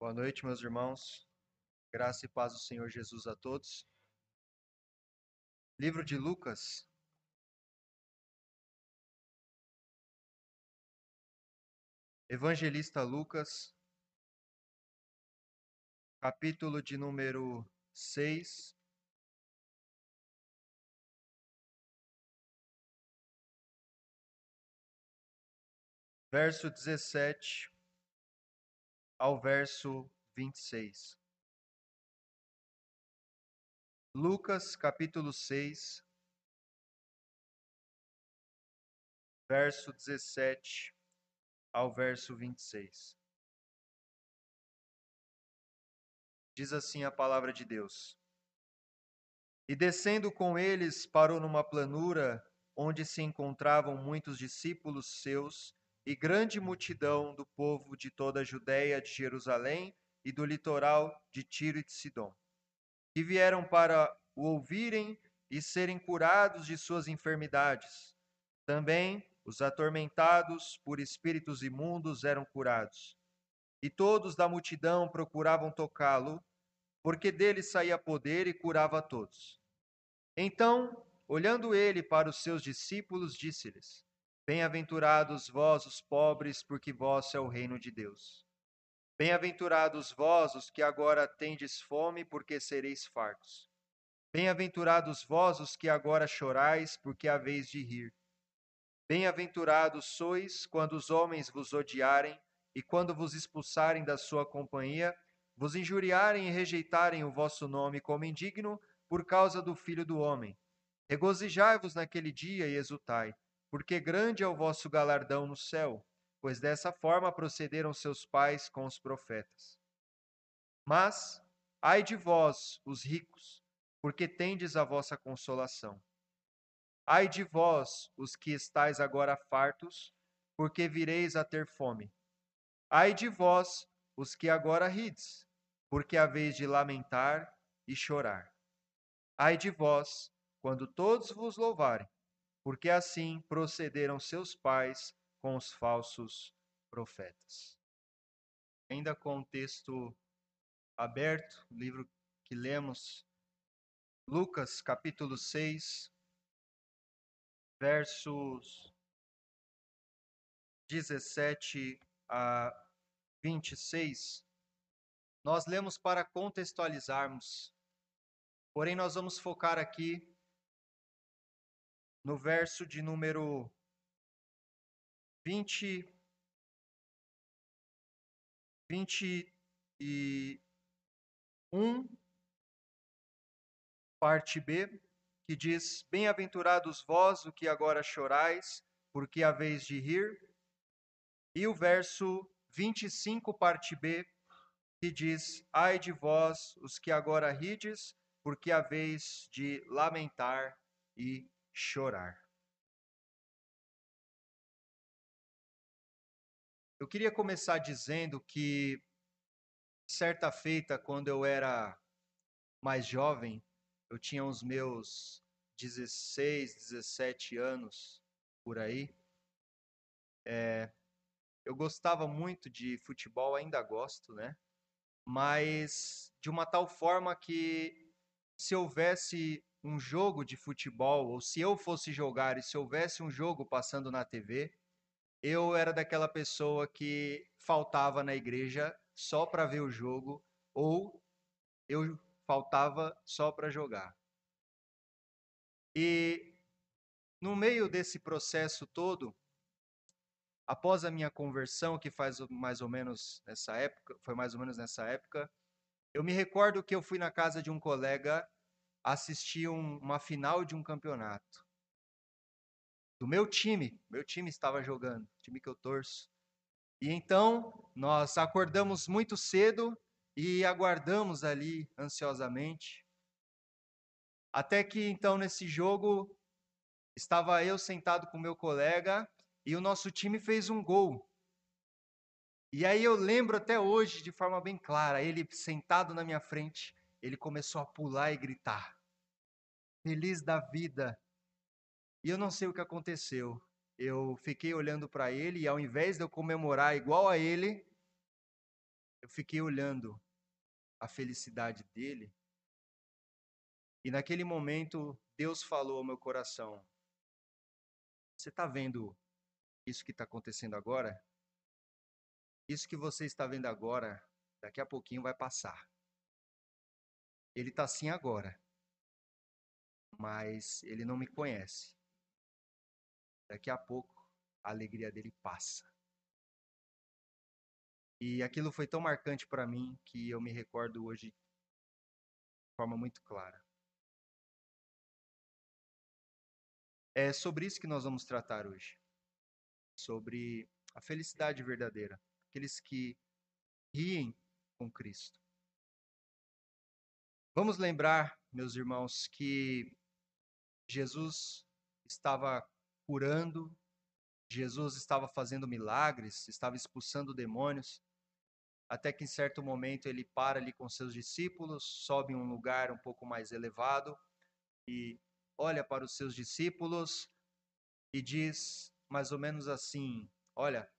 Boa noite, meus irmãos. Graça e paz do Senhor Jesus a todos. Livro de Lucas. Evangelista Lucas, capítulo de número 6. Verso 17 ao verso 26. Lucas, capítulo 6, verso 17 ao verso 26. Diz assim a palavra de Deus: E descendo com eles, parou numa planura onde se encontravam muitos discípulos seus e grande multidão do povo de toda a Judéia, de Jerusalém e do litoral de Tiro e de Sidom, que vieram para o ouvirem e serem curados de suas enfermidades. Também os atormentados por espíritos imundos eram curados. E todos da multidão procuravam tocá-lo, porque dele saía poder e curava a todos. Então, olhando ele para os seus discípulos, disse-lhes: Bem-aventurados vós, os pobres, porque vosso é o reino de Deus. Bem-aventurados vós, os que agora tendes fome, porque sereis fartos. Bem-aventurados vós, os que agora chorais, porque haveis de rir. Bem-aventurados sois quando os homens vos odiarem e quando vos expulsarem da sua companhia, vos injuriarem e rejeitarem o vosso nome como indigno por causa do Filho do Homem. Regozijai-vos naquele dia e exultai porque grande é o vosso galardão no céu, pois dessa forma procederam seus pais com os profetas. Mas, ai de vós, os ricos, porque tendes a vossa consolação. Ai de vós, os que estáis agora fartos, porque vireis a ter fome. Ai de vós, os que agora rides, porque haveis de lamentar e chorar. Ai de vós, quando todos vos louvarem, porque assim procederam seus pais com os falsos profetas. Ainda com o texto aberto, o livro que lemos, Lucas capítulo 6, versos 17 a 26, nós lemos para contextualizarmos, porém nós vamos focar aqui no verso de número 20, 21, parte B, que diz: Bem-aventurados vós, o que agora chorais, porque haveis de rir. E o verso 25, parte B, que diz: Ai de vós, os que agora rides, porque haveis de lamentar e chorar. Eu queria começar dizendo que, certa feita, quando eu era mais jovem, eu tinha os meus 16, 17 anos por aí. É, eu gostava muito de futebol, ainda gosto, né? Mas de uma tal forma que se houvesse um jogo de futebol, ou se eu fosse jogar e se houvesse um jogo passando na TV, eu era daquela pessoa que faltava na igreja só para ver o jogo, ou eu faltava só para jogar. E no meio desse processo todo, após a minha conversão, que faz mais ou menos nessa época, foi mais ou menos nessa época, eu me recordo que eu fui na casa de um colega assistir um, uma final de um campeonato. Do meu time, meu time estava jogando, time que eu torço. E então nós acordamos muito cedo e aguardamos ali ansiosamente. Até que então nesse jogo estava eu sentado com meu colega e o nosso time fez um gol. E aí eu lembro até hoje de forma bem clara, ele sentado na minha frente, ele começou a pular e gritar. Feliz da vida. E eu não sei o que aconteceu. Eu fiquei olhando para ele e ao invés de eu comemorar igual a ele, eu fiquei olhando a felicidade dele. E naquele momento, Deus falou ao meu coração: Você está vendo isso que está acontecendo agora? Isso que você está vendo agora, daqui a pouquinho vai passar. Ele está assim agora, mas ele não me conhece. Daqui a pouco, a alegria dele passa. E aquilo foi tão marcante para mim que eu me recordo hoje de forma muito clara. É sobre isso que nós vamos tratar hoje. Sobre a felicidade verdadeira. Aqueles que riem com Cristo. Vamos lembrar, meus irmãos, que Jesus estava curando, Jesus estava fazendo milagres, estava expulsando demônios até que em certo momento ele para ali com seus discípulos, sobe em um lugar um pouco mais elevado e olha para os seus discípulos e diz mais ou menos assim: Olha,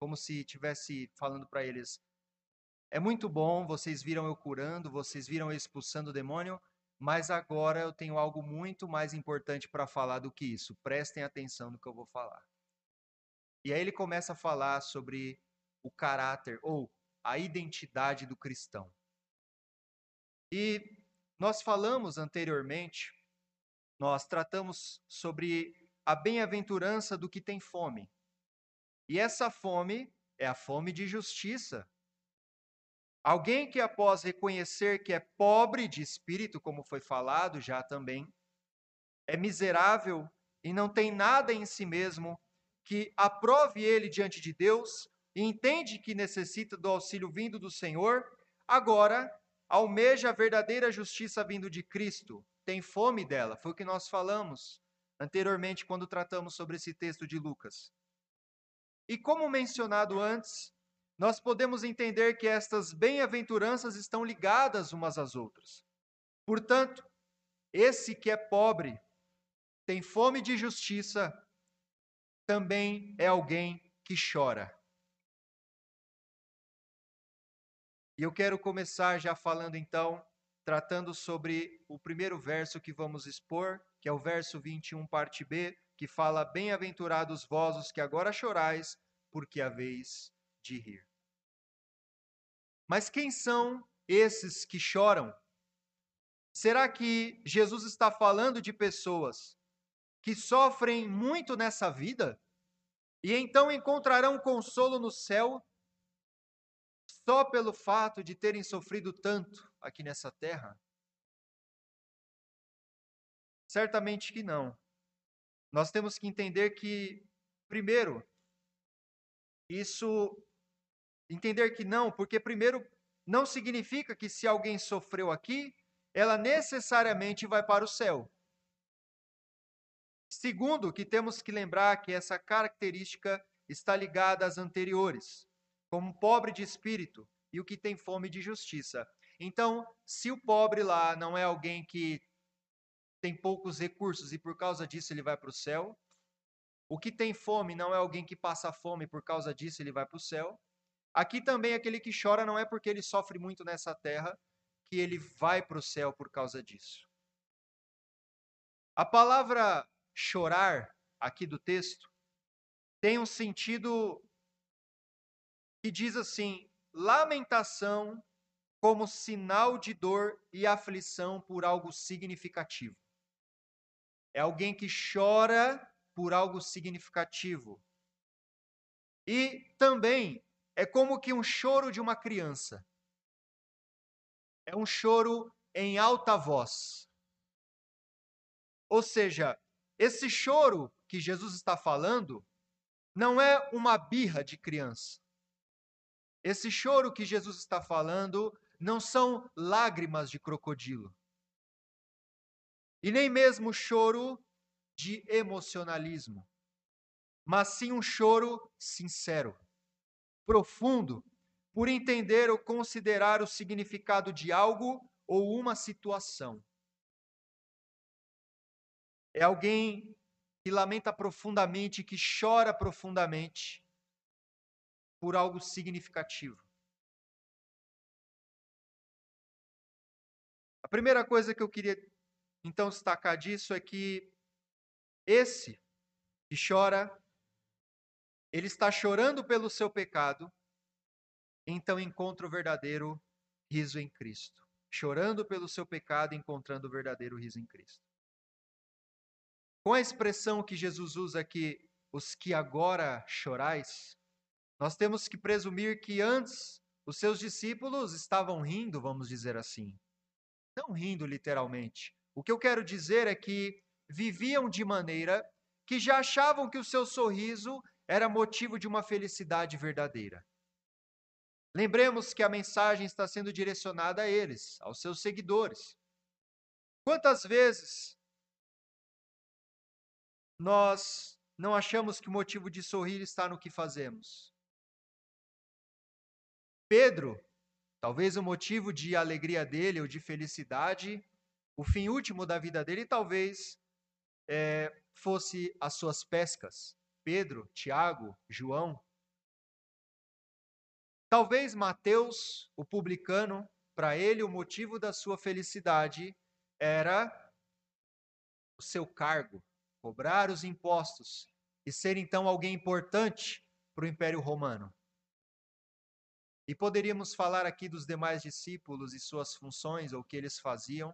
como se estivesse falando para eles: É muito bom, vocês viram eu curando, vocês viram eu expulsando o demônio, mas agora eu tenho algo muito mais importante para falar do que isso. Prestem atenção no que eu vou falar. E aí ele começa a falar sobre o caráter ou a identidade do cristão. E nós falamos anteriormente, nós tratamos sobre a bem-aventurança do que tem fome. E essa fome é a fome de justiça. Alguém que, após reconhecer que é pobre de espírito, como foi falado já também, é miserável e não tem nada em si mesmo que aprove ele diante de Deus, e entende que necessita do auxílio vindo do Senhor, agora almeja a verdadeira justiça vindo de Cristo, tem fome dela. Foi o que nós falamos anteriormente quando tratamos sobre esse texto de Lucas. E como mencionado antes, nós podemos entender que estas bem-aventuranças estão ligadas umas às outras. Portanto, esse que é pobre, tem fome de justiça, também é alguém que chora. E eu quero começar já falando então, tratando sobre o primeiro verso que vamos expor, que é o verso 21, parte B, que fala: Bem-aventurados vós os que agora chorais, porque haveis de rir. Mas quem são esses que choram? Será que Jesus está falando de pessoas que sofrem muito nessa vida e então encontrarão consolo no céu só pelo fato de terem sofrido tanto aqui nessa terra? Certamente que não. Nós temos que entender que, primeiro, isso. Entender que não, porque, primeiro, não significa que se alguém sofreu aqui, ela necessariamente vai para o céu. Segundo, que temos que lembrar que essa característica está ligada às anteriores como pobre de espírito e o que tem fome de justiça. Então, se o pobre lá não é alguém que tem poucos recursos e por causa disso ele vai para o céu, o que tem fome não é alguém que passa fome e por causa disso ele vai para o céu. Aqui também aquele que chora não é porque ele sofre muito nessa terra que ele vai para o céu por causa disso. A palavra chorar aqui do texto tem um sentido que diz assim: lamentação como sinal de dor e aflição por algo significativo. É alguém que chora por algo significativo. E também é como que um choro de uma criança. É um choro em alta voz. Ou seja, esse choro que Jesus está falando não é uma birra de criança. Esse choro que Jesus está falando não são lágrimas de crocodilo. E nem mesmo choro de emocionalismo, mas sim um choro sincero, profundo por entender ou considerar o significado de algo ou uma situação. É alguém que lamenta profundamente, que chora profundamente por algo significativo. A primeira coisa que eu queria então destacar disso é que esse que chora ele está chorando pelo seu pecado, então encontra o verdadeiro riso em Cristo. Chorando pelo seu pecado, encontrando o verdadeiro riso em Cristo. Com a expressão que Jesus usa aqui, os que agora chorais, nós temos que presumir que antes os seus discípulos estavam rindo, vamos dizer assim. Não rindo literalmente. O que eu quero dizer é que viviam de maneira que já achavam que o seu sorriso era motivo de uma felicidade verdadeira. Lembremos que a mensagem está sendo direcionada a eles, aos seus seguidores. Quantas vezes nós não achamos que o motivo de sorrir está no que fazemos? Pedro, talvez o motivo de alegria dele ou de felicidade, o fim último da vida dele, talvez é, fosse as suas pescas. Pedro, Tiago, João. Talvez Mateus, o publicano, para ele o motivo da sua felicidade era o seu cargo, cobrar os impostos e ser então alguém importante para o Império Romano. E poderíamos falar aqui dos demais discípulos e suas funções, ou o que eles faziam,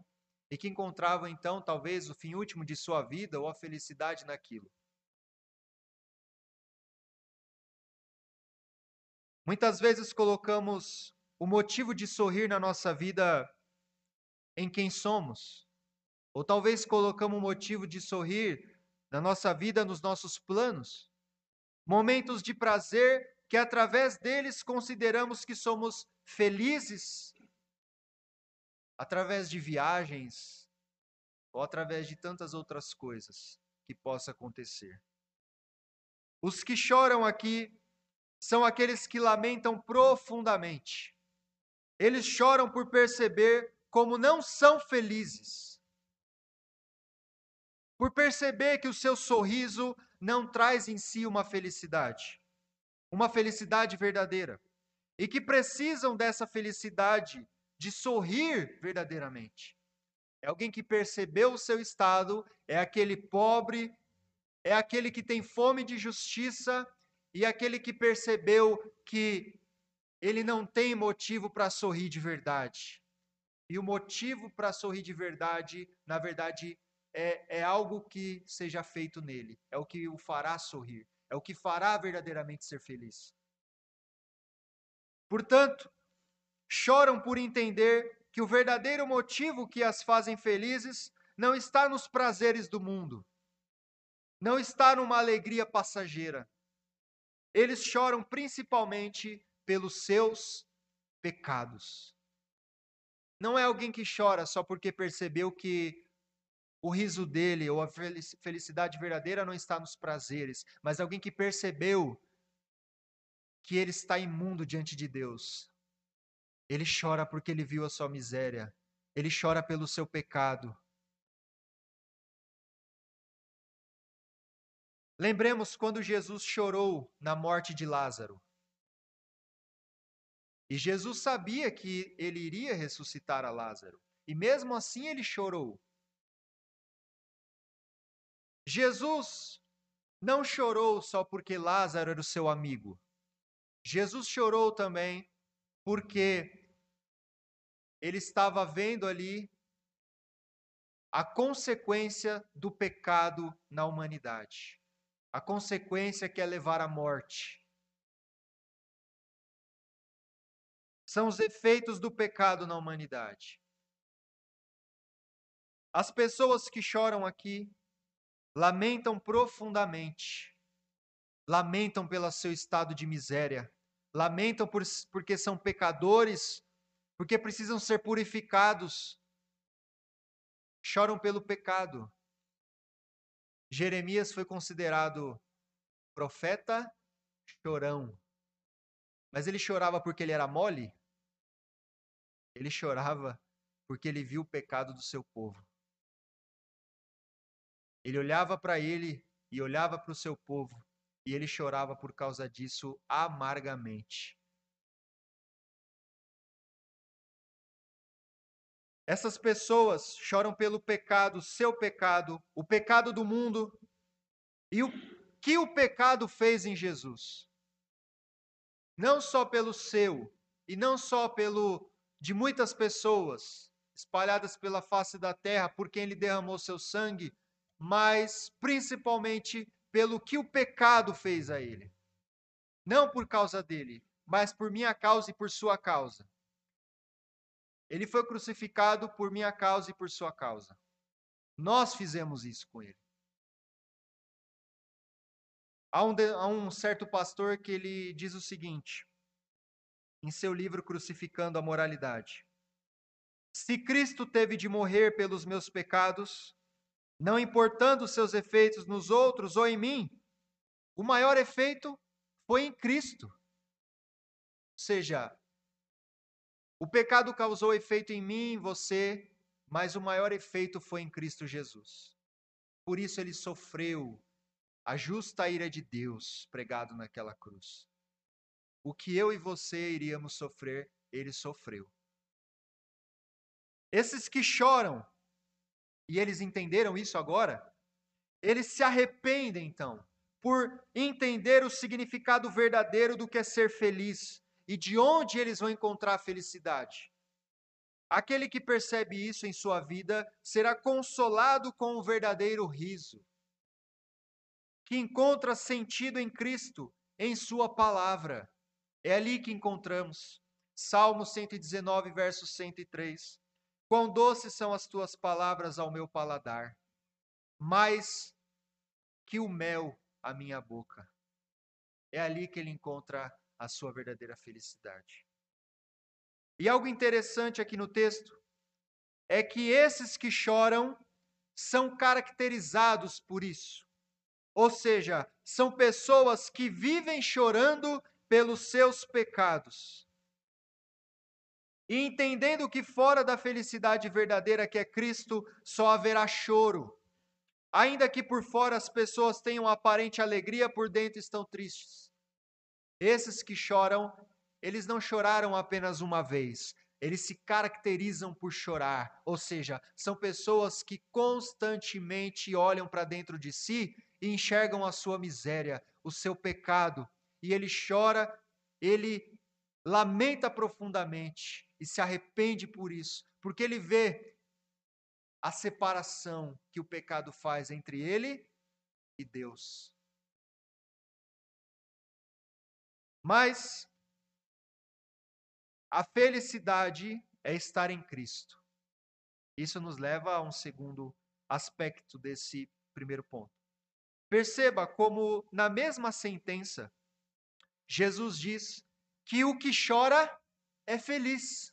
e que encontravam então talvez o fim último de sua vida ou a felicidade naquilo. Muitas vezes colocamos o motivo de sorrir na nossa vida em quem somos, ou talvez colocamos o motivo de sorrir na nossa vida nos nossos planos, momentos de prazer que através deles consideramos que somos felizes através de viagens ou através de tantas outras coisas que possa acontecer. Os que choram aqui são aqueles que lamentam profundamente. Eles choram por perceber como não são felizes. Por perceber que o seu sorriso não traz em si uma felicidade, uma felicidade verdadeira, e que precisam dessa felicidade de sorrir verdadeiramente. É alguém que percebeu o seu estado, é aquele pobre, é aquele que tem fome de justiça e aquele que percebeu que ele não tem motivo para sorrir de verdade. E o motivo para sorrir de verdade, na verdade, é, é algo que seja feito nele, é o que o fará sorrir, é o que fará verdadeiramente ser feliz. Portanto, choram por entender que o verdadeiro motivo que as fazem felizes não está nos prazeres do mundo, não está numa alegria passageira. Eles choram principalmente pelos seus pecados. Não é alguém que chora só porque percebeu que o riso dele ou a felicidade verdadeira não está nos prazeres, mas alguém que percebeu que ele está imundo diante de Deus, ele chora porque ele viu a sua miséria. Ele chora pelo seu pecado. Lembremos quando Jesus chorou na morte de Lázaro. E Jesus sabia que ele iria ressuscitar a Lázaro. E mesmo assim ele chorou. Jesus não chorou só porque Lázaro era o seu amigo. Jesus chorou também porque ele estava vendo ali a consequência do pecado na humanidade. A consequência que é levar à morte. São os efeitos do pecado na humanidade. As pessoas que choram aqui lamentam profundamente, lamentam pelo seu estado de miséria, lamentam por, porque são pecadores, porque precisam ser purificados. Choram pelo pecado. Jeremias foi considerado profeta chorão. Mas ele chorava porque ele era mole? Ele chorava porque ele viu o pecado do seu povo. Ele olhava para ele e olhava para o seu povo e ele chorava por causa disso amargamente. Essas pessoas choram pelo pecado, seu pecado, o pecado do mundo e o que o pecado fez em Jesus. Não só pelo seu e não só pelo de muitas pessoas espalhadas pela face da terra por quem ele derramou seu sangue, mas principalmente pelo que o pecado fez a ele. Não por causa dele, mas por minha causa e por sua causa. Ele foi crucificado por minha causa e por sua causa. Nós fizemos isso com ele. Há um, há um certo pastor que ele diz o seguinte, em seu livro Crucificando a Moralidade: Se Cristo teve de morrer pelos meus pecados, não importando seus efeitos nos outros ou em mim, o maior efeito foi em Cristo. Ou seja, o pecado causou efeito em mim, em você, mas o maior efeito foi em Cristo Jesus. Por isso ele sofreu a justa ira de Deus pregado naquela cruz. O que eu e você iríamos sofrer, ele sofreu. Esses que choram, e eles entenderam isso agora, eles se arrependem então, por entender o significado verdadeiro do que é ser feliz e de onde eles vão encontrar felicidade. Aquele que percebe isso em sua vida será consolado com o verdadeiro riso, que encontra sentido em Cristo, em Sua palavra. É ali que encontramos. Salmo 119, verso 103. Quão doces são as tuas palavras ao meu paladar, mais que o mel à minha boca. É ali que ele encontra a sua verdadeira felicidade. E algo interessante aqui no texto é que esses que choram são caracterizados por isso. Ou seja, são pessoas que vivem chorando pelos seus pecados. E entendendo que fora da felicidade verdadeira que é Cristo, só haverá choro. Ainda que por fora as pessoas tenham aparente alegria, por dentro estão tristes. Esses que choram, eles não choraram apenas uma vez, eles se caracterizam por chorar, ou seja, são pessoas que constantemente olham para dentro de si e enxergam a sua miséria, o seu pecado, e ele chora, ele lamenta profundamente e se arrepende por isso, porque ele vê a separação que o pecado faz entre ele e Deus. Mas a felicidade é estar em Cristo. Isso nos leva a um segundo aspecto desse primeiro ponto. Perceba como, na mesma sentença, Jesus diz que o que chora é feliz.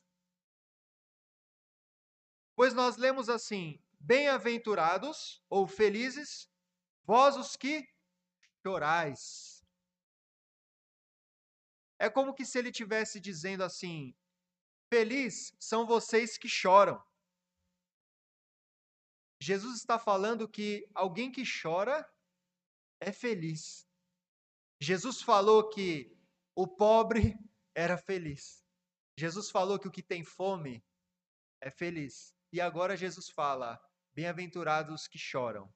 Pois nós lemos assim: Bem-aventurados ou felizes, vós os que chorais. É como que se ele tivesse dizendo assim: Feliz são vocês que choram. Jesus está falando que alguém que chora é feliz. Jesus falou que o pobre era feliz. Jesus falou que o que tem fome é feliz. E agora Jesus fala: bem-aventurados que choram.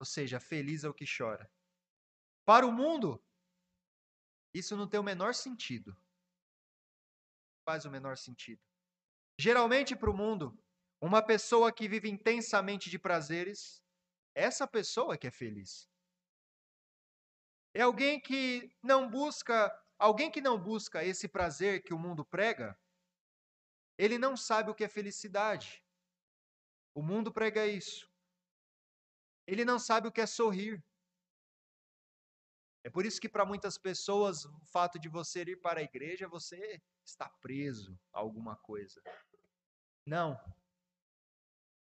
Ou seja, feliz é o que chora. Para o mundo, isso não tem o menor sentido. Faz o menor sentido. Geralmente, para o mundo, uma pessoa que vive intensamente de prazeres essa pessoa que é feliz. É alguém que não busca, alguém que não busca esse prazer que o mundo prega, ele não sabe o que é felicidade. O mundo prega isso. Ele não sabe o que é sorrir. É por isso que para muitas pessoas o fato de você ir para a igreja, você está preso a alguma coisa. Não.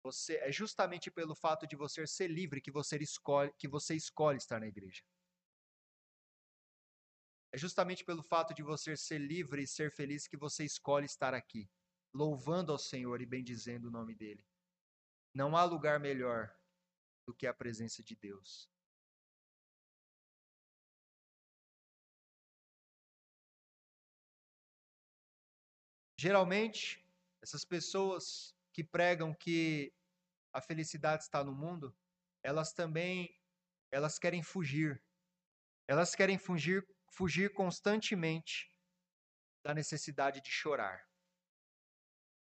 Você é justamente pelo fato de você ser livre que você escolhe que você escolhe estar na igreja. É justamente pelo fato de você ser livre e ser feliz que você escolhe estar aqui, louvando ao Senhor e bendizendo o nome dele. Não há lugar melhor do que a presença de Deus. Geralmente, Essas pessoas que pregam que a felicidade está no mundo, elas também elas querem fugir. Elas querem fugir, fugir constantemente da necessidade de chorar.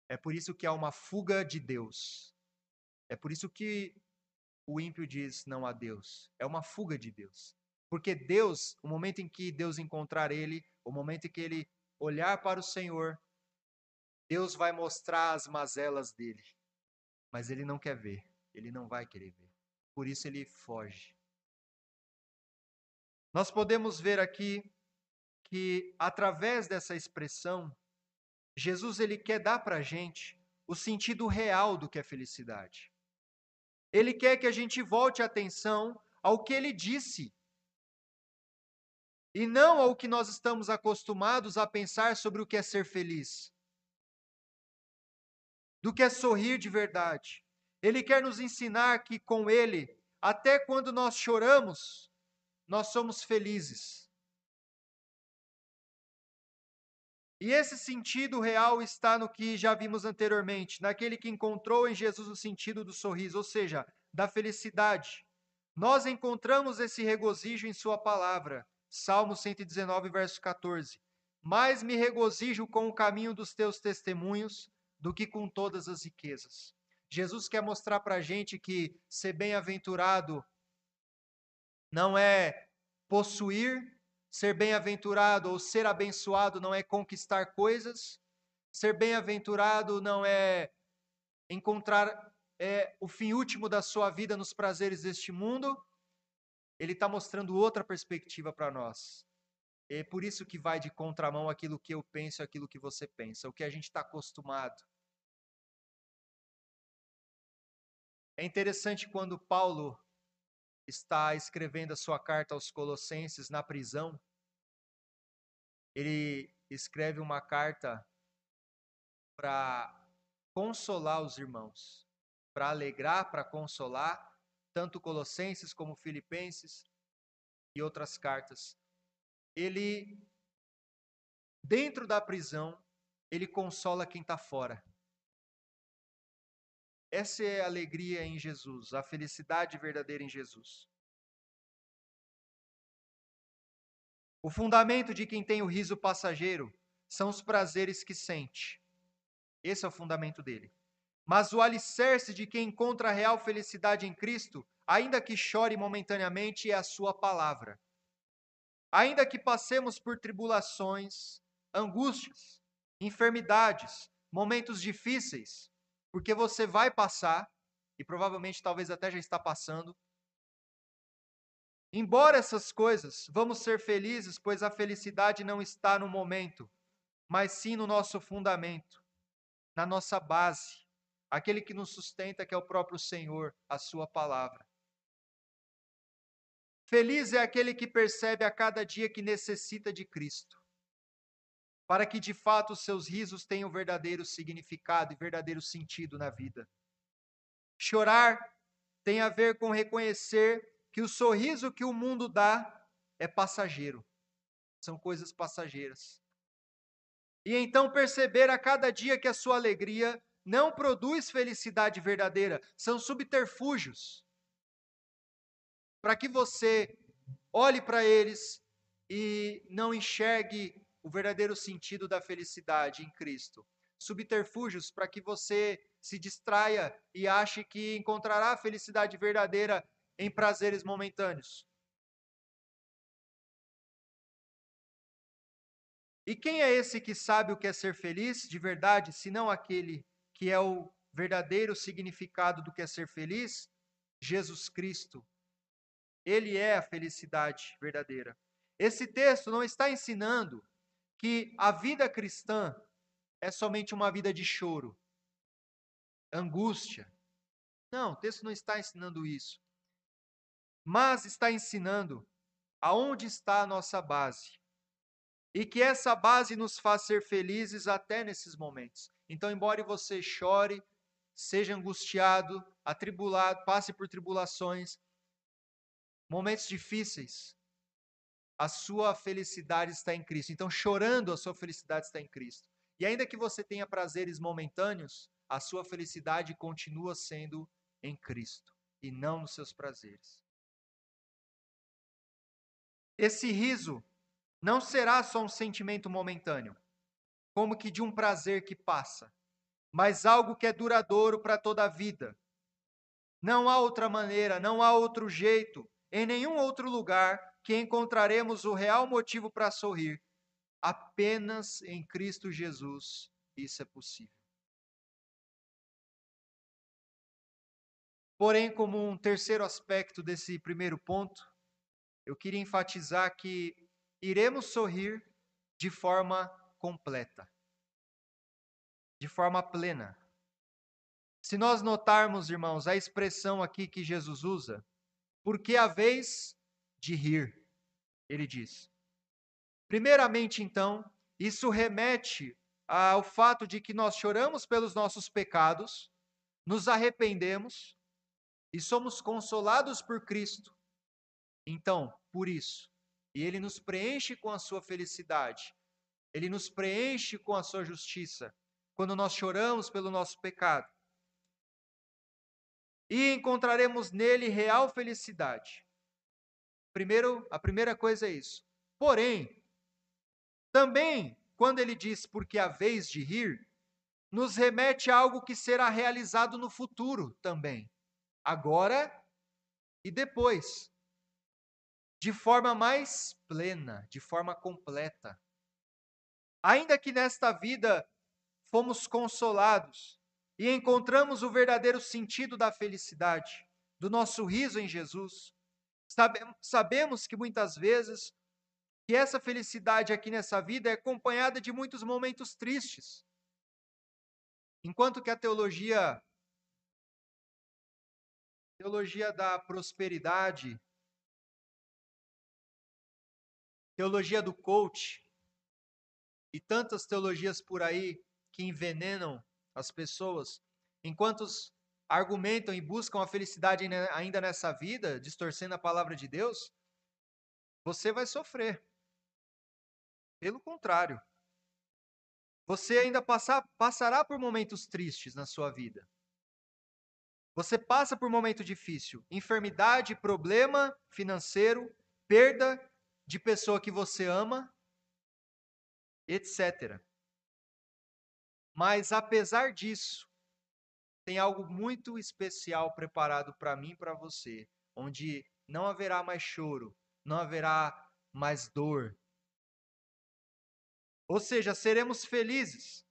É por isso que há uma fuga de Deus. É por isso que o ímpio diz não a Deus. É uma fuga de Deus. Porque Deus, o momento em que Deus encontrar ele, o momento em que ele olhar para o Senhor, Deus vai mostrar as mazelas dele. Mas ele não quer ver, ele não vai querer ver. Por isso ele foge. Nós podemos ver aqui que através dessa expressão, Jesus ele quer dar para a gente o sentido real do que é felicidade. Ele quer que a gente volte a atenção ao que ele disse e não ao que nós estamos acostumados a pensar sobre o que é ser feliz, do que é sorrir de verdade. Ele quer nos ensinar que com ele, até quando nós choramos, nós somos felizes. E esse sentido real está no que já vimos anteriormente, naquele que encontrou em Jesus o sentido do sorriso, ou seja, da felicidade. Nós encontramos esse regozijo em Sua palavra. Salmo 119, verso 14. Mais me regozijo com o caminho dos teus testemunhos do que com todas as riquezas. Jesus quer mostrar para a gente que ser bem-aventurado não é possuir, ser bem-aventurado ou ser abençoado não é conquistar coisas, ser bem-aventurado não é encontrar é, o fim último da sua vida nos prazeres deste mundo. Ele está mostrando outra perspectiva para nós. É por isso que vai de contramão aquilo que eu penso, aquilo que você pensa, o que a gente está acostumado. É interessante quando Paulo está escrevendo a sua carta aos Colossenses na prisão, ele escreve uma carta para consolar os irmãos, para alegrar, para consolar, tanto Colossenses como Filipenses e outras cartas. Ele, dentro da prisão, ele consola quem está fora. Essa é a alegria em Jesus, a felicidade verdadeira em Jesus. O fundamento de quem tem o riso passageiro são os prazeres que sente. Esse é o fundamento dele. Mas o alicerce de quem encontra a real felicidade em Cristo, ainda que chore momentaneamente, é a sua palavra. Ainda que passemos por tribulações, angústias, enfermidades, momentos difíceis, porque você vai passar, e provavelmente talvez até já está passando. Embora essas coisas, vamos ser felizes, pois a felicidade não está no momento, mas sim no nosso fundamento, na nossa base, aquele que nos sustenta, que é o próprio Senhor, a Sua palavra. Feliz é aquele que percebe a cada dia que necessita de Cristo para que de fato os seus risos tenham verdadeiro significado e verdadeiro sentido na vida. Chorar tem a ver com reconhecer que o sorriso que o mundo dá é passageiro, são coisas passageiras. E então perceber a cada dia que a sua alegria não produz felicidade verdadeira, são subterfúgios. Para que você olhe para eles e não enxergue o verdadeiro sentido da felicidade em Cristo. Subterfúgios para que você se distraia e ache que encontrará a felicidade verdadeira em prazeres momentâneos. E quem é esse que sabe o que é ser feliz de verdade, senão aquele que é o verdadeiro significado do que é ser feliz? Jesus Cristo. Ele é a felicidade verdadeira. Esse texto não está ensinando que a vida cristã é somente uma vida de choro, angústia. Não, o texto não está ensinando isso. Mas está ensinando aonde está a nossa base. E que essa base nos faz ser felizes até nesses momentos. Então, embora você chore, seja angustiado, atribulado, passe por tribulações, momentos difíceis, a sua felicidade está em Cristo. Então, chorando, a sua felicidade está em Cristo. E ainda que você tenha prazeres momentâneos, a sua felicidade continua sendo em Cristo e não nos seus prazeres. Esse riso não será só um sentimento momentâneo, como que de um prazer que passa, mas algo que é duradouro para toda a vida. Não há outra maneira, não há outro jeito, em nenhum outro lugar que encontraremos o real motivo para sorrir. Apenas em Cristo Jesus isso é possível. Porém, como um terceiro aspecto desse primeiro ponto, eu queria enfatizar que iremos sorrir de forma completa, de forma plena. Se nós notarmos, irmãos, a expressão aqui que Jesus usa, porque a vez de rir, ele diz. Primeiramente, então, isso remete ao fato de que nós choramos pelos nossos pecados, nos arrependemos e somos consolados por Cristo. Então, por isso, e Ele nos preenche com a sua felicidade, Ele nos preenche com a sua justiça, quando nós choramos pelo nosso pecado. E encontraremos nele real felicidade. Primeiro, a primeira coisa é isso. Porém, também, quando ele diz porque a vez de rir, nos remete a algo que será realizado no futuro também. Agora e depois de forma mais plena, de forma completa. Ainda que nesta vida fomos consolados e encontramos o verdadeiro sentido da felicidade, do nosso riso em Jesus, sabemos que muitas vezes que essa felicidade aqui nessa vida é acompanhada de muitos momentos tristes. Enquanto que a teologia teologia da prosperidade teologia do coach e tantas teologias por aí que envenenam as pessoas, enquanto argumentam e buscam a felicidade ainda nessa vida, distorcendo a palavra de Deus, você vai sofrer. Pelo contrário, você ainda passar, passará por momentos tristes na sua vida. Você passa por momento difícil, enfermidade, problema financeiro, perda de pessoa que você ama, etc. Mas apesar disso, tem algo muito especial preparado para mim e para você, onde não haverá mais choro, não haverá mais dor. Ou seja, seremos felizes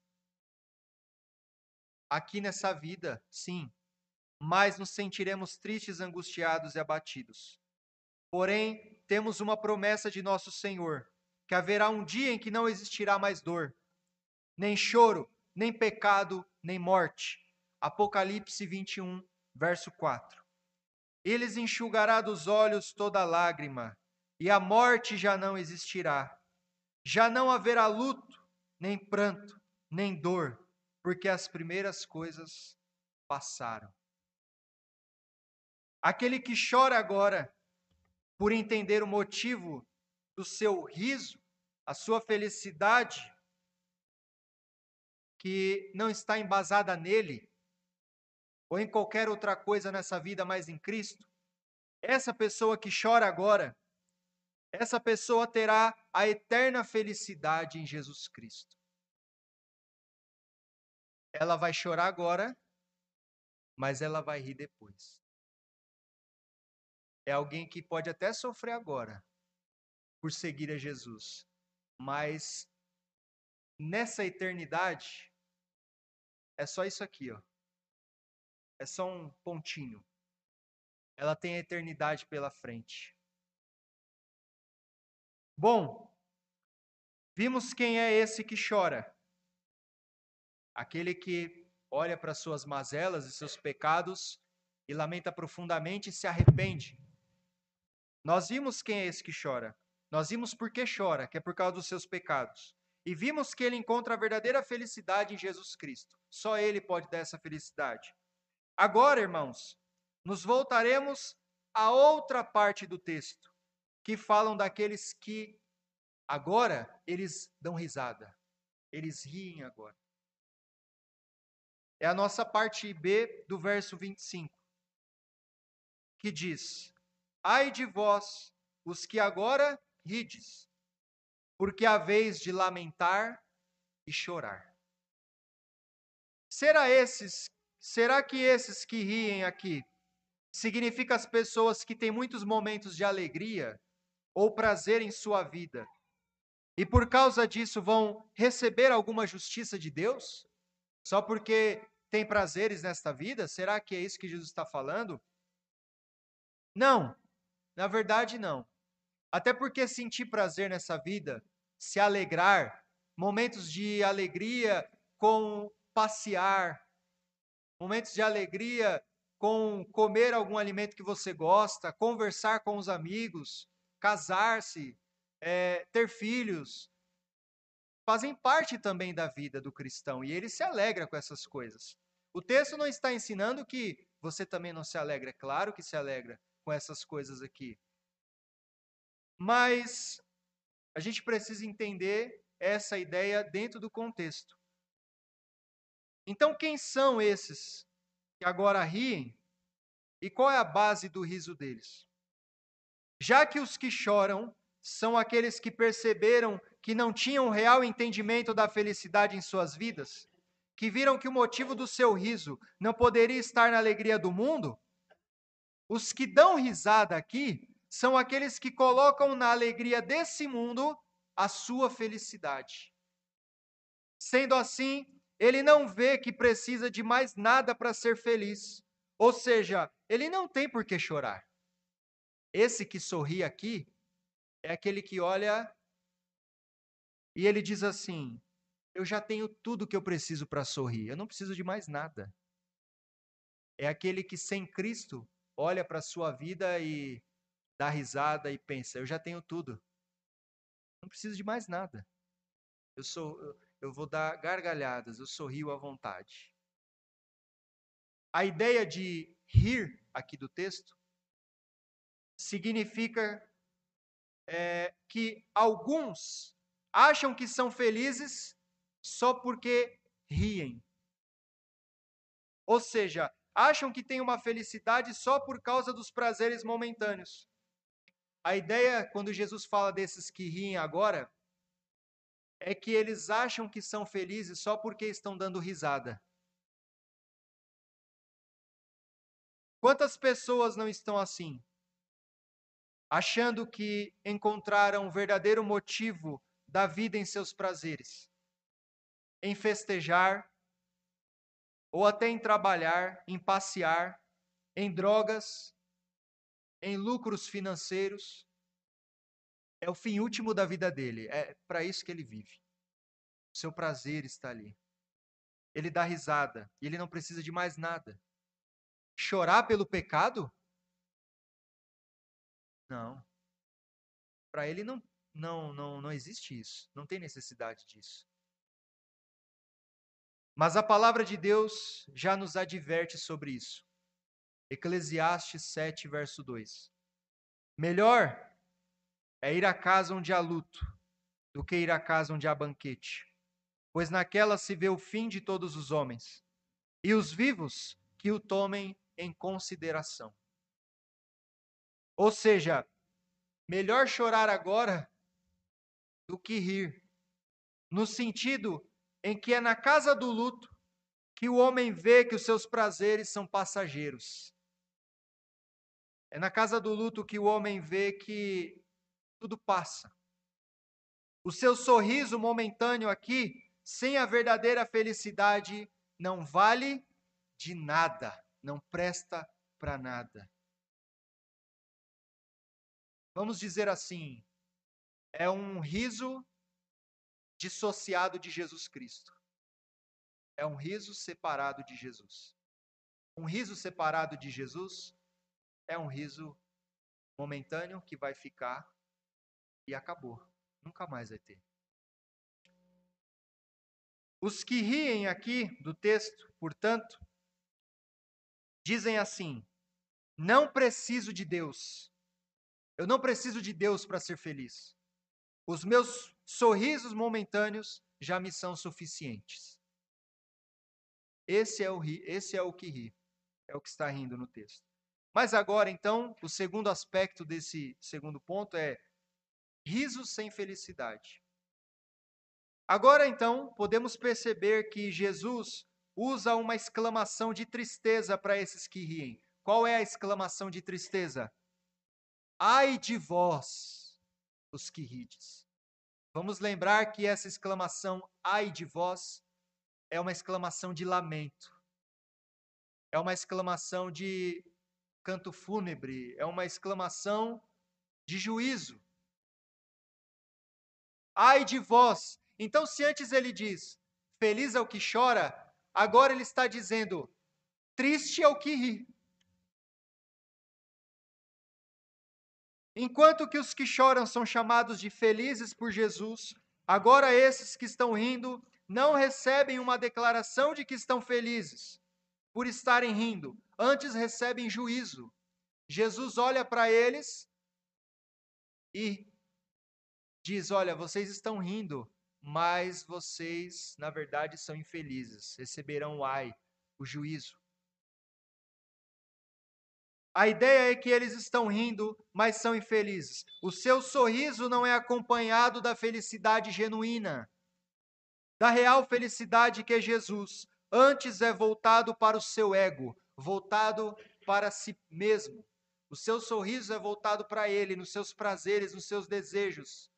aqui nessa vida, sim, mas nos sentiremos tristes, angustiados e abatidos. Porém, temos uma promessa de nosso Senhor, que haverá um dia em que não existirá mais dor, nem choro, nem pecado, nem morte. Apocalipse 21, verso 4. Eles enxugará dos olhos toda lágrima, e a morte já não existirá. Já não haverá luto, nem pranto, nem dor, porque as primeiras coisas passaram. Aquele que chora agora por entender o motivo do seu riso, a sua felicidade, que não está embasada nele, ou em qualquer outra coisa nessa vida, mas em Cristo, essa pessoa que chora agora, essa pessoa terá a eterna felicidade em Jesus Cristo. Ela vai chorar agora, mas ela vai rir depois é alguém que pode até sofrer agora por seguir a Jesus, mas nessa eternidade é só isso aqui, ó. É só um pontinho. Ela tem a eternidade pela frente. Bom, vimos quem é esse que chora. Aquele que olha para suas mazelas e seus pecados e lamenta profundamente e se arrepende. Nós vimos quem é esse que chora. Nós vimos por que chora, que é por causa dos seus pecados. E vimos que ele encontra a verdadeira felicidade em Jesus Cristo. Só ele pode dar essa felicidade. Agora, irmãos, nos voltaremos à outra parte do texto, que falam daqueles que agora eles dão risada. Eles riem agora. É a nossa parte B do verso 25, que diz: Ai de vós, os que agora rides, porque a vez de lamentar e chorar. Será esses, será que esses que riem aqui significa as pessoas que têm muitos momentos de alegria ou prazer em sua vida e por causa disso vão receber alguma justiça de Deus? Só porque tem prazeres nesta vida? Será que é isso que Jesus está falando? Não, na verdade não. Até porque sentir prazer nessa vida, se alegrar, momentos de alegria com passear, momentos de alegria com comer algum alimento que você gosta, conversar com os amigos, casar-se, é, ter filhos, fazem parte também da vida do cristão e ele se alegra com essas coisas. O texto não está ensinando que você também não se alegra, claro que se alegra com essas coisas aqui. Mas a gente precisa entender essa ideia dentro do contexto. Então, quem são esses que agora riem? E qual é a base do riso deles? Já que os que choram são aqueles que perceberam que não tinham real entendimento da felicidade em suas vidas, que viram que o motivo do seu riso não poderia estar na alegria do mundo, os que dão risada aqui são aqueles que colocam na alegria desse mundo a sua felicidade. Sendo assim, ele não vê que precisa de mais nada para ser feliz. Ou seja, ele não tem por que chorar. Esse que sorri aqui é aquele que olha e ele diz assim: Eu já tenho tudo que eu preciso para sorrir, eu não preciso de mais nada. É aquele que sem Cristo olha para a sua vida e dá risada e pensa: Eu já tenho tudo, não preciso de mais nada. Eu sou, eu vou dar gargalhadas, eu sorrio à vontade. A ideia de rir aqui do texto significa é, que alguns acham que são felizes só porque riem. Ou seja, acham que têm uma felicidade só por causa dos prazeres momentâneos. A ideia, quando Jesus fala desses que riem agora, é que eles acham que são felizes só porque estão dando risada. Quantas pessoas não estão assim? Achando que encontraram o verdadeiro motivo da vida em seus prazeres, em festejar, ou até em trabalhar, em passear, em drogas, em lucros financeiros. É o fim último da vida dele, é para isso que ele vive. O seu prazer está ali. Ele dá risada e ele não precisa de mais nada. Chorar pelo pecado? Não. Para ele não, não, não, não existe isso. Não tem necessidade disso. Mas a palavra de Deus já nos adverte sobre isso. Eclesiastes 7, verso 2. Melhor é ir à casa onde há luto do que ir à casa onde há banquete, pois naquela se vê o fim de todos os homens, e os vivos que o tomem em consideração. Ou seja, melhor chorar agora do que rir, no sentido em que é na casa do luto que o homem vê que os seus prazeres são passageiros. É na casa do luto que o homem vê que tudo passa. O seu sorriso momentâneo aqui, sem a verdadeira felicidade, não vale de nada, não presta para nada. Vamos dizer assim, é um riso dissociado de Jesus Cristo. É um riso separado de Jesus. Um riso separado de Jesus é um riso momentâneo que vai ficar e acabou. Nunca mais vai ter. Os que riem aqui do texto, portanto, dizem assim: não preciso de Deus. Eu não preciso de Deus para ser feliz. Os meus sorrisos momentâneos já me são suficientes. Esse é o ri, esse é o que ri. É o que está rindo no texto. Mas agora, então, o segundo aspecto desse segundo ponto é riso sem felicidade. Agora, então, podemos perceber que Jesus usa uma exclamação de tristeza para esses que riem. Qual é a exclamação de tristeza? Ai de vós, os que rides. Vamos lembrar que essa exclamação, ai de vós, é uma exclamação de lamento. É uma exclamação de canto fúnebre, é uma exclamação de juízo. Ai de vós. Então, se antes ele diz, feliz é o que chora, agora ele está dizendo, triste é o que ri. Enquanto que os que choram são chamados de felizes por Jesus, agora esses que estão rindo não recebem uma declaração de que estão felizes por estarem rindo, antes recebem juízo. Jesus olha para eles e diz: Olha, vocês estão rindo, mas vocês, na verdade, são infelizes, receberão o ai, o juízo. A ideia é que eles estão rindo, mas são infelizes. O seu sorriso não é acompanhado da felicidade genuína, da real felicidade que é Jesus. Antes é voltado para o seu ego, voltado para si mesmo. O seu sorriso é voltado para ele, nos seus prazeres, nos seus desejos.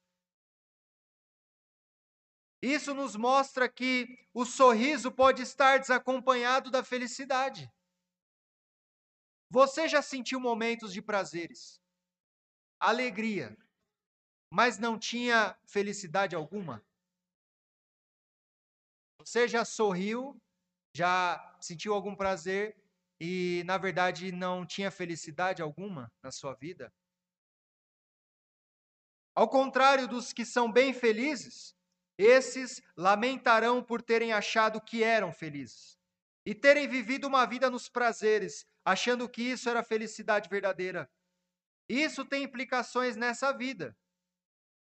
Isso nos mostra que o sorriso pode estar desacompanhado da felicidade. Você já sentiu momentos de prazeres, alegria, mas não tinha felicidade alguma? Você já sorriu, já sentiu algum prazer e, na verdade, não tinha felicidade alguma na sua vida? Ao contrário dos que são bem felizes, esses lamentarão por terem achado que eram felizes e terem vivido uma vida nos prazeres, achando que isso era felicidade verdadeira. Isso tem implicações nessa vida.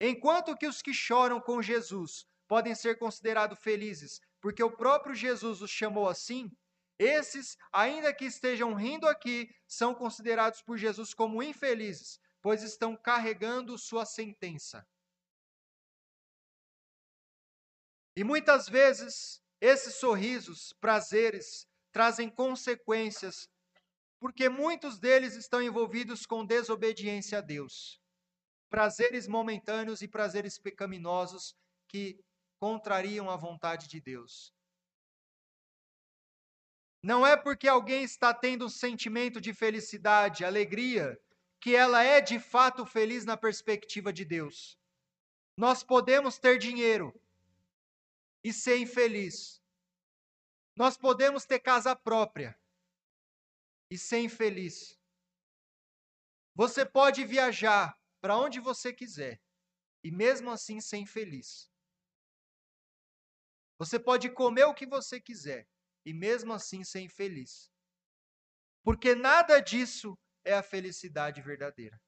Enquanto que os que choram com Jesus podem ser considerados felizes, porque o próprio Jesus os chamou assim, esses, ainda que estejam rindo aqui, são considerados por Jesus como infelizes, pois estão carregando sua sentença. E muitas vezes, esses sorrisos, prazeres, trazem consequências porque muitos deles estão envolvidos com desobediência a Deus. Prazeres momentâneos e prazeres pecaminosos que contrariam a vontade de Deus. Não é porque alguém está tendo um sentimento de felicidade, alegria, que ela é de fato feliz na perspectiva de Deus. Nós podemos ter dinheiro e ser infeliz. Nós podemos ter casa própria e ser infeliz. Você pode viajar para onde você quiser e mesmo assim ser infeliz. Você pode comer o que você quiser e mesmo assim ser infeliz. Porque nada disso é a felicidade verdadeira.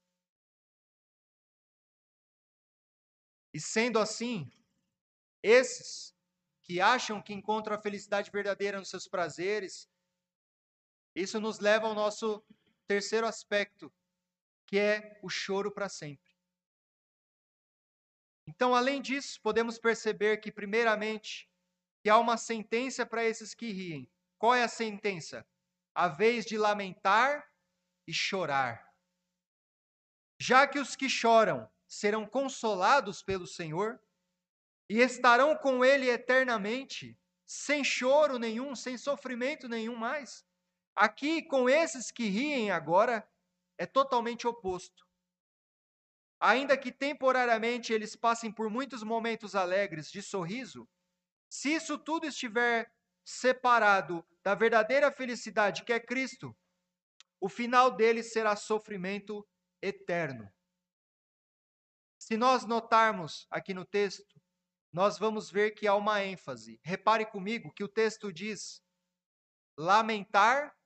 E sendo assim, esses que acham que encontram a felicidade verdadeira nos seus prazeres, isso nos leva ao nosso terceiro aspecto, que é o choro para sempre. Então, além disso, podemos perceber que, primeiramente, que há uma sentença para esses que riem. Qual é a sentença? A vez de lamentar e chorar. Já que os que choram serão consolados pelo Senhor e estarão com Ele eternamente, sem choro nenhum, sem sofrimento nenhum mais. Aqui, com esses que riem agora, é totalmente oposto. Ainda que temporariamente eles passem por muitos momentos alegres de sorriso, se isso tudo estiver separado da verdadeira felicidade que é Cristo, o final deles será sofrimento eterno. Se nós notarmos aqui no texto, nós vamos ver que há uma ênfase. Repare comigo que o texto diz: lamentar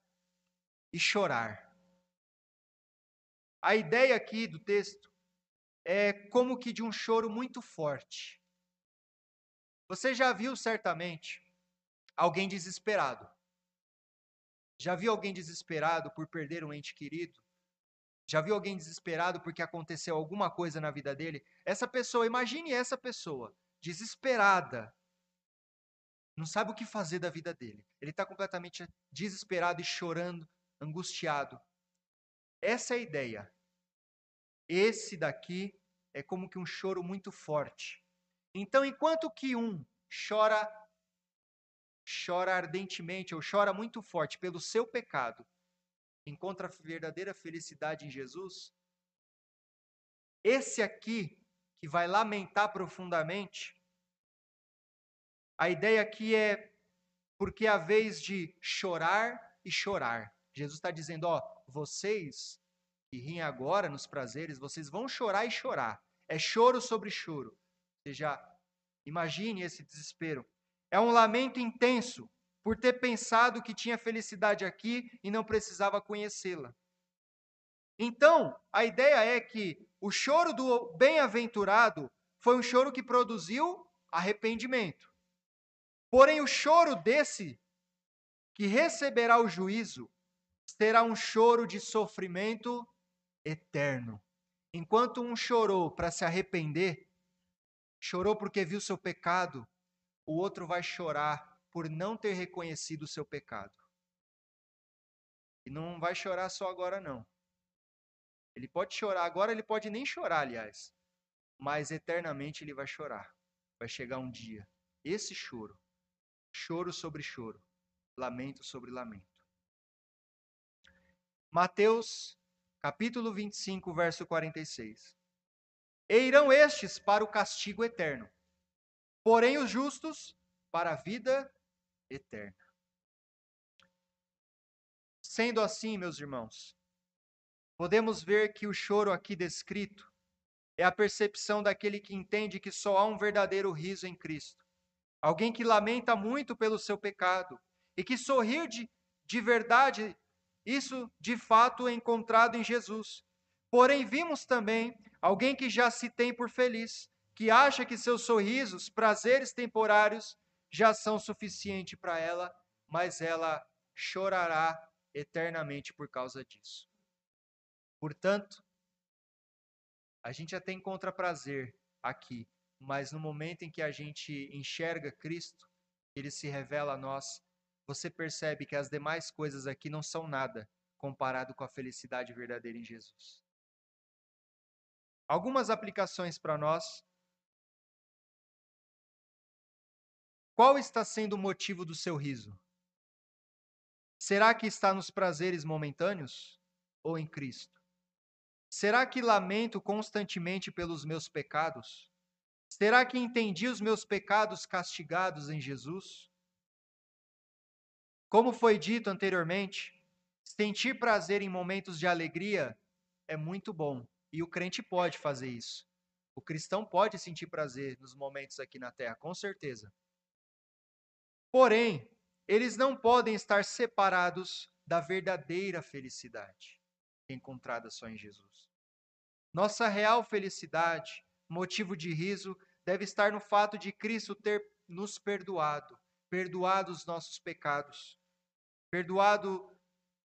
e chorar. A ideia aqui do texto é como que de um choro muito forte. Você já viu certamente alguém desesperado? Já viu alguém desesperado por perder um ente querido? Já viu alguém desesperado porque aconteceu alguma coisa na vida dele? Essa pessoa, imagine essa pessoa, desesperada, não sabe o que fazer da vida dele. Ele está completamente desesperado e chorando, angustiado. Essa é a ideia. Esse daqui é como que um choro muito forte. Então, enquanto que um chora chora ardentemente ou chora muito forte pelo seu pecado, encontra a verdadeira felicidade em Jesus, esse aqui que vai lamentar profundamente, a ideia aqui é porque a vez de chorar e chorar. Jesus está dizendo, ó, vocês que riem agora nos prazeres, vocês vão chorar e chorar. É choro sobre choro. Ou seja, imagine esse desespero. É um lamento intenso por ter pensado que tinha felicidade aqui e não precisava conhecê-la. Então, a ideia é que o choro do bem-aventurado foi um choro que produziu arrependimento. Porém, o choro desse que receberá o juízo será um choro de sofrimento eterno. Enquanto um chorou para se arrepender, chorou porque viu seu pecado, o outro vai chorar por não ter reconhecido o seu pecado. E não vai chorar só agora, não. Ele pode chorar, agora ele pode nem chorar, aliás. Mas eternamente ele vai chorar. Vai chegar um dia. Esse choro. Choro sobre choro. Lamento sobre lamento. Mateus, capítulo 25, verso 46. E irão estes para o castigo eterno, porém os justos para a vida eterna. Sendo assim, meus irmãos, podemos ver que o choro aqui descrito é a percepção daquele que entende que só há um verdadeiro riso em Cristo. Alguém que lamenta muito pelo seu pecado e que sorrir de, de verdade, isso de fato é encontrado em Jesus. Porém, vimos também alguém que já se tem por feliz, que acha que seus sorrisos, prazeres temporários, já são suficientes para ela, mas ela chorará eternamente por causa disso. Portanto, a gente até encontra prazer aqui, mas no momento em que a gente enxerga Cristo, ele se revela a nós, você percebe que as demais coisas aqui não são nada comparado com a felicidade verdadeira em Jesus. Algumas aplicações para nós Qual está sendo o motivo do seu riso? Será que está nos prazeres momentâneos ou em Cristo? Será que lamento constantemente pelos meus pecados? Será que entendi os meus pecados castigados em Jesus? Como foi dito anteriormente, sentir prazer em momentos de alegria é muito bom e o crente pode fazer isso. O cristão pode sentir prazer nos momentos aqui na terra, com certeza. Porém, eles não podem estar separados da verdadeira felicidade encontrada só em Jesus. Nossa real felicidade, motivo de riso, deve estar no fato de Cristo ter nos perdoado, perdoado os nossos pecados, perdoado,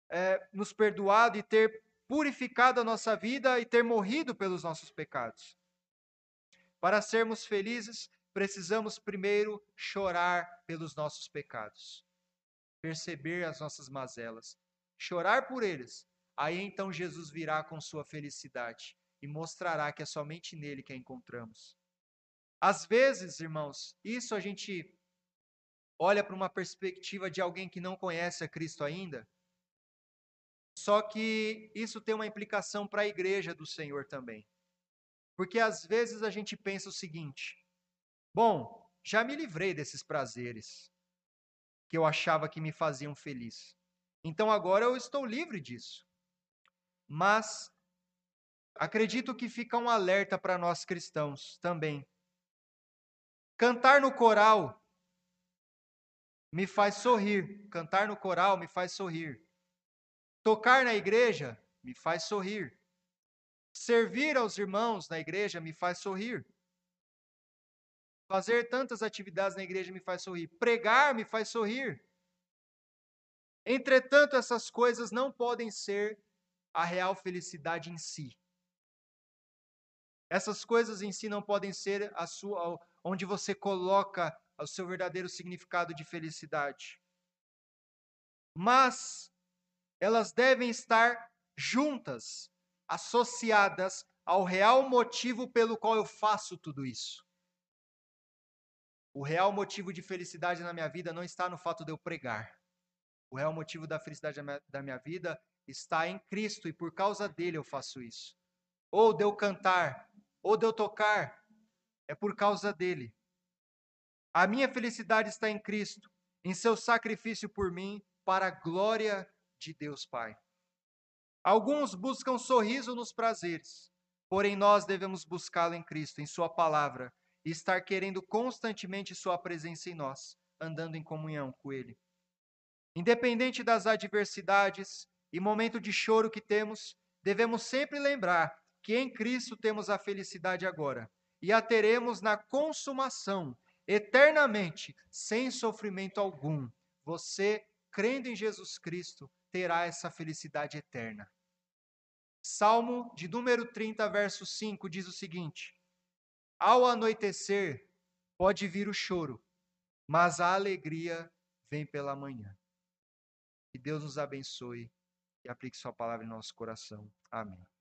é, nos perdoado e ter purificado a nossa vida e ter morrido pelos nossos pecados. Para sermos felizes, precisamos primeiro chorar pelos nossos pecados, perceber as nossas mazelas, chorar por eles. Aí então Jesus virá com sua felicidade e mostrará que é somente nele que a encontramos. Às vezes, irmãos, isso a gente olha para uma perspectiva de alguém que não conhece a Cristo ainda. Só que isso tem uma implicação para a igreja do Senhor também. Porque às vezes a gente pensa o seguinte: Bom, já me livrei desses prazeres que eu achava que me faziam feliz. Então agora eu estou livre disso. Mas acredito que fica um alerta para nós cristãos também. Cantar no coral me faz sorrir. Cantar no coral me faz sorrir. Tocar na igreja me faz sorrir. Servir aos irmãos na igreja me faz sorrir. Fazer tantas atividades na igreja me faz sorrir. Pregar me faz sorrir. Entretanto, essas coisas não podem ser a real felicidade em si. Essas coisas em si não podem ser a sua onde você coloca o seu verdadeiro significado de felicidade. Mas elas devem estar juntas, associadas ao real motivo pelo qual eu faço tudo isso. O real motivo de felicidade na minha vida não está no fato de eu pregar. O real motivo da felicidade da minha vida está em Cristo e por causa dele eu faço isso. Ou de eu cantar, ou de eu tocar, é por causa dele. A minha felicidade está em Cristo, em seu sacrifício por mim, para a glória de Deus Pai. Alguns buscam sorriso nos prazeres, porém nós devemos buscá-lo em Cristo, em Sua palavra, e estar querendo constantemente Sua presença em nós, andando em comunhão com Ele. Independente das adversidades e momento de choro que temos, devemos sempre lembrar que em Cristo temos a felicidade agora e a teremos na consumação, eternamente, sem sofrimento algum. Você, crendo em Jesus Cristo, terá essa felicidade eterna. Salmo de número 30, verso 5 diz o seguinte: ao anoitecer, pode vir o choro, mas a alegria vem pela manhã. Que Deus nos abençoe e aplique Sua palavra em nosso coração. Amém.